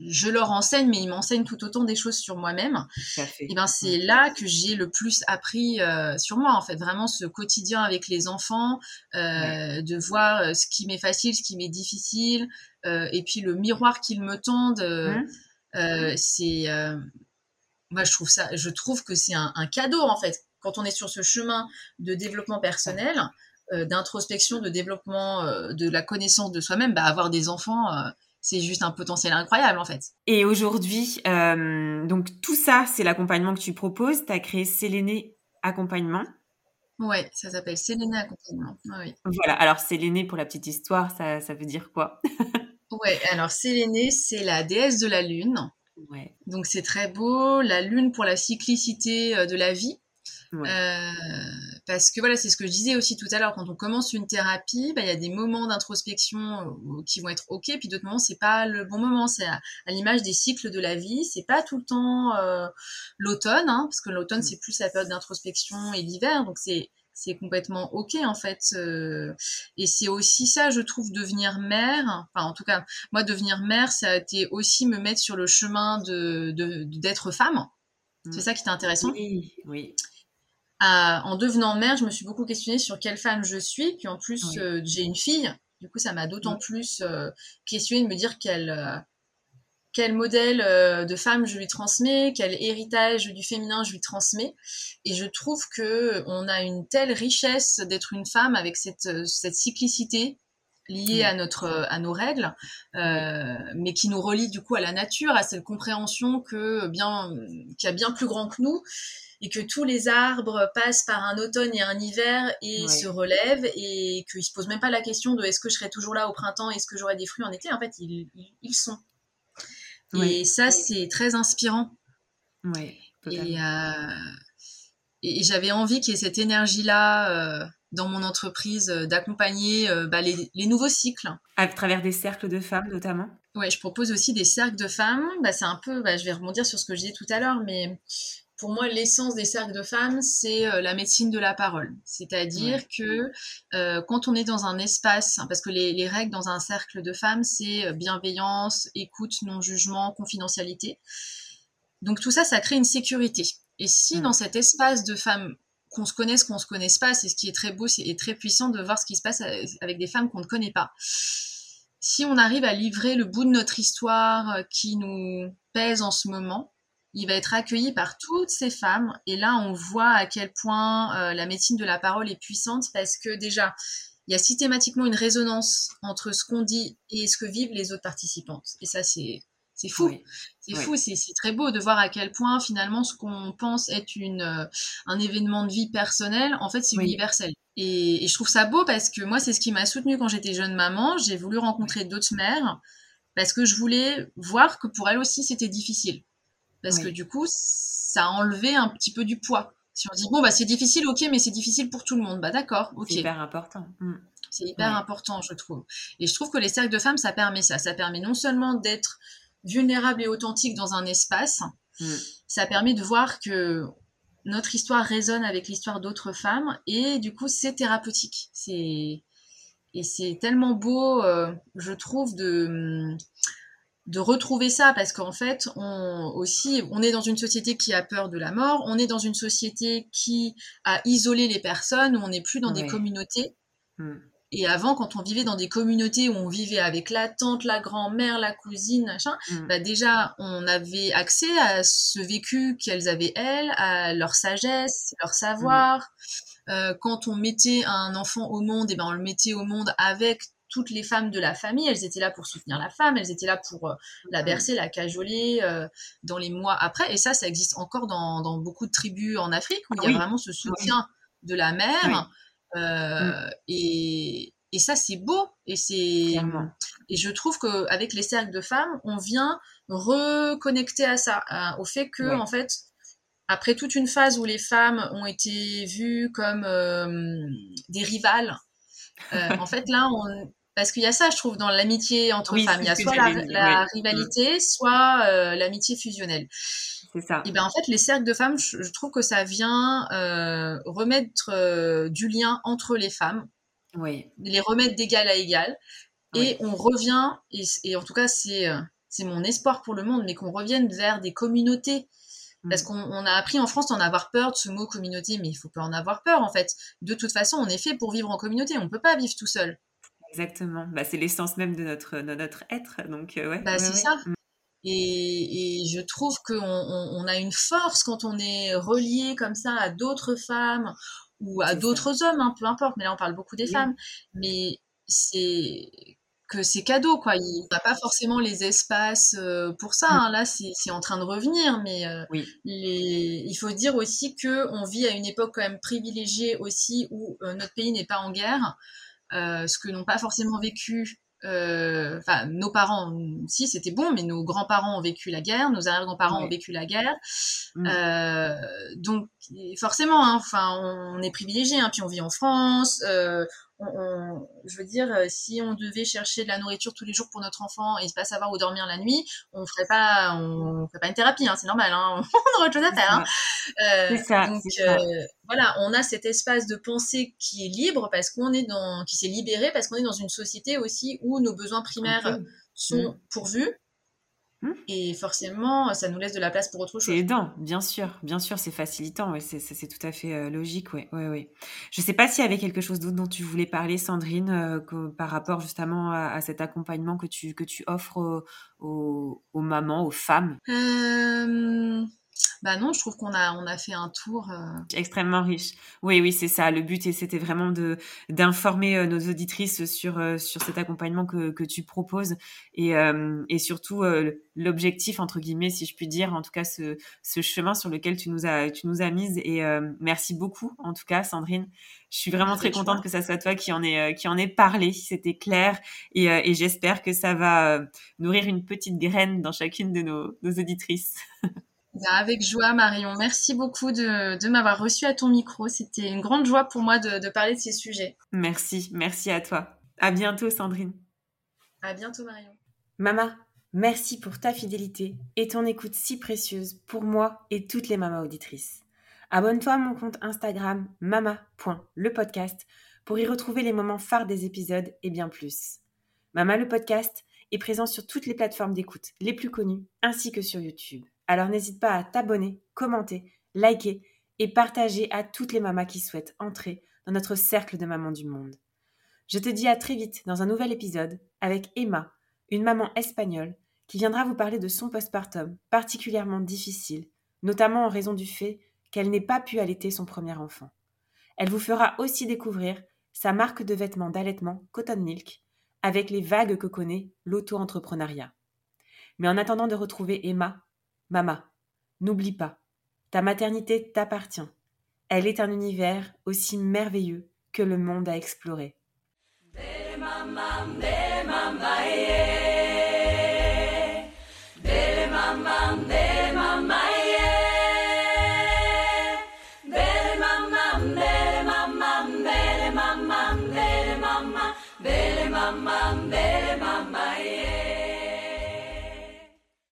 je leur enseigne, mais ils m'enseignent tout autant des choses sur moi-même. Et eh ben c'est là que j'ai le plus appris euh, sur moi, en fait, vraiment ce quotidien avec les enfants, euh, de voir euh, ce qui m'est facile, ce qui m'est difficile, et puis le miroir qu'ils me tendent. Mmh. C'est, moi je trouve ça, je trouve que c'est un, un, cadeau en fait quand on est sur ce chemin de développement personnel. Euh, d'introspection, de développement euh, de la connaissance de soi-même, bah, avoir des enfants, euh, c'est juste un potentiel incroyable en fait. Et aujourd'hui, donc tout ça, c'est l'accompagnement que tu proposes. Tu as créé Séléné Accompagnement. Ouais, ça s'appelle Séléné Accompagnement. Voilà, alors Séléné, pour la petite histoire, ça, ça veut dire quoi? [laughs] Ouais, alors Séléné, c'est la déesse de la lune. Ouais. Donc c'est très beau, la lune pour la cyclicité de la vie. Euh, parce que voilà, c'est ce que je disais aussi tout à l'heure, quand on commence une thérapie, bah, il y a des moments d'introspection euh, qui vont être ok, puis d'autres moments c'est pas le bon moment. C'est à, l'image des cycles de la vie, c'est pas tout le temps euh, l'automne, hein, parce que l'automne c'est plus la période d'introspection et l'hiver, donc c'est c'est complètement ok en fait et c'est aussi ça je trouve devenir mère enfin en tout cas moi devenir mère ça a été aussi me mettre sur le chemin de d'être femme c'est mm. ça qui était intéressant oui oui en devenant mère, je me suis beaucoup questionnée sur quelle femme je suis. Puis en plus, euh, j'ai une fille. Du coup, ça m'a d'autant plus euh, questionnée de me dire quel, euh, quel modèle de femme je lui transmets, quel héritage du féminin je lui transmets. Et je trouve que on a une telle richesse d'être une femme avec cette, cette cyclicité liée à notre à nos règles, mais qui nous relie du coup à la nature, à cette compréhension que bien qu'il y a bien plus grand que nous et que tous les arbres passent par un automne et un hiver et se relèvent et qu'ils se posent même pas la question de est-ce que je serai toujours là au printemps, est-ce que j'aurai des fruits en été. En fait, ils, ils, sont. Et ça, c'est très inspirant. Oui. Et, euh, et j'avais envie qu'il y ait cette énergie-là euh, dans mon entreprise euh, d'accompagner bah, les, les, nouveaux cycles. À travers des cercles de femmes notamment Ouais, je propose aussi des cercles de femmes. Bah, c'est un peu, bah, je vais rebondir sur ce que je disais tout à l'heure, mais pour moi, l'essence des cercles de femmes, c'est euh, la médecine de la parole. C'est-à-dire que euh, quand on est dans un espace, hein, parce que les, règles dans un cercle de femmes, c'est euh, bienveillance, écoute, non-jugement, confidentialité. Donc tout ça, ça crée une sécurité. Et si mm. dans cet espace de femmes, qu'on se connaisse, qu'on se connaisse pas, c'est ce qui est très beau et très puissant de voir ce qui se passe avec des femmes qu'on ne connaît pas. Si on arrive à livrer le bout de notre histoire qui nous pèse en ce moment, il va être accueilli par toutes ces femmes. Et là, on voit à quel point euh, la médecine de la parole est puissante parce que déjà, il y a systématiquement une résonance entre ce qu'on dit et ce que vivent les autres participantes. Et ça, c'est c'est fou. C'est fou, c'est très beau de voir à quel point finalement ce qu'on pense être une, euh, un événement de vie personnel, en fait c'est universel. Et, et, je trouve ça beau parce que moi c'est ce qui m'a soutenue quand j'étais jeune maman. J'ai voulu rencontrer d'autres mères parce que je voulais voir que pour elles aussi c'était difficile parce que du coup, ça a enlevé un petit peu du poids. Si on dit, bon, bah, c'est difficile, ok, mais c'est difficile pour tout le monde, bah d'accord, ok. C'est hyper important. Mm. C'est hyper important, je trouve. Et je trouve que les cercles de femmes, ça permet ça. Ça permet non seulement d'être vulnérable et authentique dans un espace, mm. ça permet de voir que notre histoire résonne avec l'histoire d'autres femmes et du coup c'est thérapeutique. C'est et c'est tellement beau, euh, je trouve, de de retrouver ça parce qu'en fait on aussi on est dans une société qui a peur de la mort on est dans une société qui a isolé les personnes où on n'est plus dans des communautés hmm. et avant quand on vivait dans des communautés où on vivait avec la tante la grand-mère la cousine machin hmm. bah déjà on avait accès à ce vécu qu'elles avaient elles à leur sagesse leur savoir hmm. euh, quand on mettait un enfant au monde et ben on le mettait au monde avec toutes les femmes de la famille, elles étaient là pour soutenir la femme, elles étaient là pour euh, la mm. bercer, la cajoler euh, dans les mois après. Et ça, ça existe encore dans, beaucoup de tribus en Afrique où il y a vraiment ce soutien de la mère. Euh, mm. et, ça, c'est beau. Et c'est et je trouve qu'avec les cercles de femmes, on vient reconnecter à ça, au fait que en fait, après toute une phase où les femmes ont été vues comme des rivales. en fait, là, on, parce qu'il y a ça, je trouve, dans l'amitié entre femmes. Il y a soit la, rivalité, soit euh, l'amitié fusionnelle. C'est ça. Et ben en fait, les cercles de femmes, je, trouve que ça vient euh, remettre euh, du lien entre les femmes. Oui. Les remettre d'égal à égal. Et on revient, et, en tout cas, c'est c'est mon espoir pour le monde, mais qu'on revienne vers des communautés. Parce mm. qu'on a appris en France d'en avoir peur de ce mot communauté, mais il faut pas en avoir peur en fait. De toute façon, on est fait pour vivre en communauté, on peut pas vivre tout seul. Exactement. Bah, c'est l'essence même de notre, de notre être. Donc, euh, ouais. Bah, c'est ça. Et, et, je trouve qu'on on, a une force quand on est relié comme ça à d'autres femmes ou à d'autres hommes, hein, peu importe. Mais là, on parle beaucoup des femmes. Mais c'est que c'est cadeau, quoi. Il n'y a pas forcément les espaces euh, pour ça. Mm. Hein. Là, c'est en train de revenir. Mais euh, oui. les... il faut dire aussi qu'on vit à une époque quand même privilégiée aussi où notre pays n'est pas en guerre. Euh, ce que n'ont pas forcément vécu euh, enfin nos parents si c'était bon mais nos grands-parents ont vécu la guerre nos arrière-grands-parents ont vécu la guerre mm. euh, donc forcément hein, enfin on est privilégié hein, puis on vit en France je veux dire, euh, si on devait chercher de la nourriture tous les jours pour notre enfant et pas savoir où dormir la nuit, on ferait pas, on ferait pas une thérapie, hein, c'est normal, hein, [laughs] on aurait autre chose à faire. Hein. Euh, ça, donc euh, voilà, on a cet espace de pensée qui est libre parce qu'on est dans, qui s'est libéré parce qu'on est dans une société aussi où nos besoins primaires sont mm. pourvus et forcément, ça nous laisse de la place pour autre chose. C'est aidant, bien sûr, bien sûr, c'est facilitant, ouais, c'est, tout à fait euh, logique, ouais, ouais, ouais. Je sais pas s'il y avait quelque chose d'autre dont tu voulais parler, Sandrine, euh, par rapport justement à, cet accompagnement que tu, que tu offres aux, aux mamans, aux femmes. Euh... Bah non, je trouve qu'on a, on a fait un tour. Euh. Extrêmement riche. Oui, oui, c'est ça. Le but, c'était vraiment de d'informer euh, nos auditrices sur, euh, sur cet accompagnement que, que tu proposes et, et surtout l'objectif, entre guillemets, si je puis dire, en tout cas, ce, ce chemin sur lequel tu nous as, tu nous as mises. Et merci beaucoup, en tout cas, Sandrine. Je suis vraiment très contente que ça soit toi qui en ait, qui en ait parlé. C'était clair. Et, et j'espère que ça va nourrir une petite graine dans chacune de nos, nos auditrices. [laughs] Ben, avec joie, Marion. Merci beaucoup de, m'avoir reçu à ton micro. C'était une grande joie pour moi de, parler de ces sujets. Merci, merci à toi. À bientôt, Sandrine. À bientôt, Marion. Maman, merci pour ta fidélité et ton écoute si précieuse pour moi et toutes les mamas auditrices. Abonne-toi à mon compte Instagram mama.lepodcast pour y retrouver les moments phares des épisodes et bien plus. Mama le podcast est présent sur toutes les plateformes d'écoute les plus connues ainsi que sur YouTube. Alors n'hésite pas à t'abonner, commenter, liker et partager à toutes les mamas qui souhaitent entrer dans notre cercle de mamans du monde. Je te dis à très vite dans un nouvel épisode avec Emma, une maman espagnole qui viendra vous parler de son postpartum particulièrement difficile, notamment en raison du fait qu'elle n'ait pas pu allaiter son premier enfant. Elle vous fera aussi découvrir sa marque de vêtements d'allaitement Cotton Milk avec les vagues que connaît l'auto-entrepreneuriat. Mais en attendant de retrouver Emma Mama, n'oublie pas, ta maternité t'appartient. Elle est un univers aussi merveilleux que le monde à explorer.